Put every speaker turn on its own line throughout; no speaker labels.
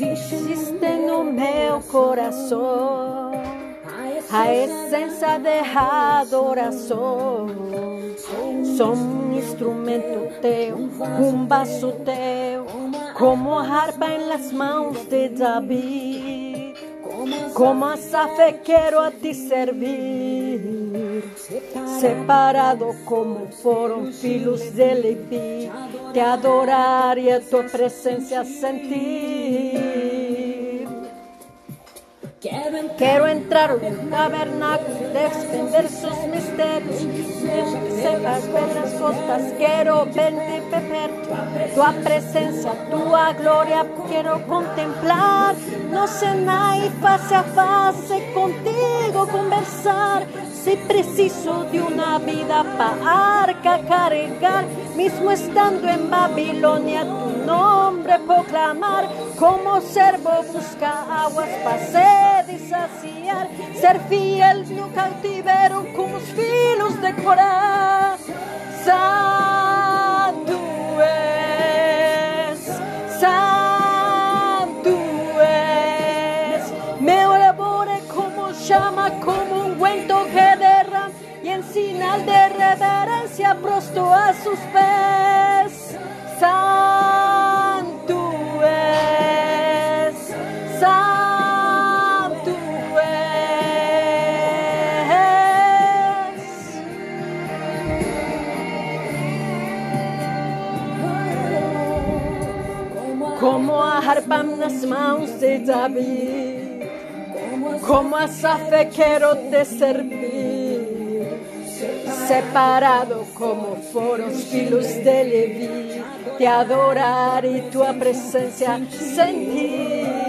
Existe no meu coração a essência de adoração. Sou um instrumento teu, um baço teu, como harpa em las mãos de Davi. Como a safe quero a ti servir, separado como foram filhos de Levi, te adorar e a tua sentir. Quero entrar no tabernáculo, defender sus mistérios, sepas pelas costas, quero verte perto, tua presença, tua glória, quero contemplar, no cenar e face a face contigo conversar. Se preciso de uma vida para arca carregar, mesmo estando em Babilônia, tu nome proclamar, como servo busca águas para sede saciar, ser fiel no cautiverio como os filhos de Corá. Santo és, santo és, meu labor é como chama, como um guento que derrama, e em sinal de reverência prosto a sus pés. Santo Como a harpa nas mãos de Davi, como a safe quero te servir, separado como foram os filhos de Levi, te adorar e tua presença sentir.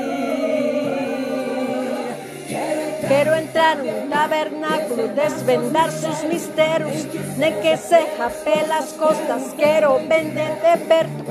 Quero entrar no tabernáculo, desvendar sus mistérios, nem que seja pelas costas, quero vender de perto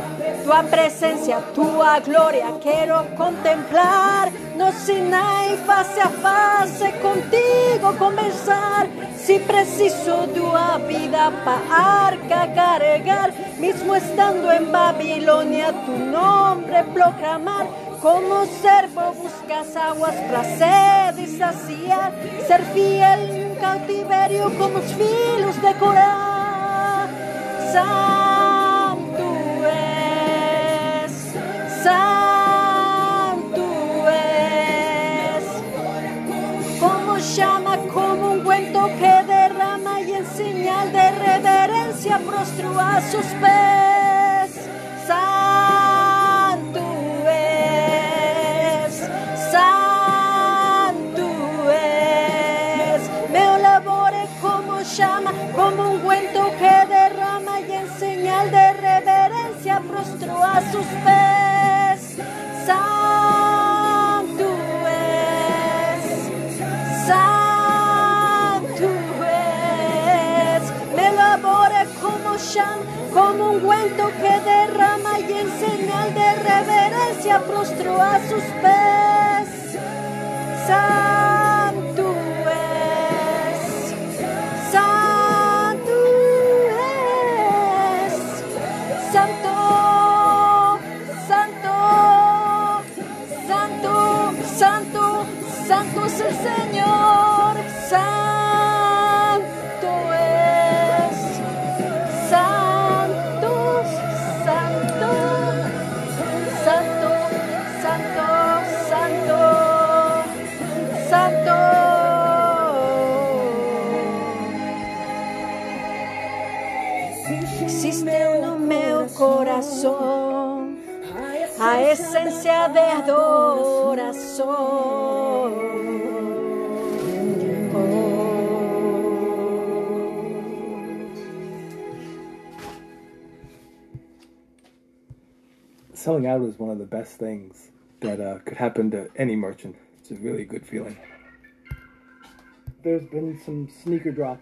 tua presença, tua glória, quero contemplar no Sinai face a face contigo conversar. Se preciso de uma vida para arca carregar, mesmo estando em Babilônia, tu nome proclamar. Como servo buscas aguas para sede saciar, ser fiel en cautiverio como os filhos de Corá. Santo és, santo és, como chama, como um guento que derrama e em señal de reverencia prostro a sus pés. Señal de reverencia prostro a sus pés. Santo és, santo és, meu labor é como chama, como um guento que derrama e em señal de reverencia prostro a sus pés. Santo santo es el Señor, santo es, santo, santo, santo, santo, santo, santo. Existe no meu coração a essência de adoração.
Selling out is one of the best things that uh, could happen to any merchant. It's a really good feeling. There's been some sneaker drops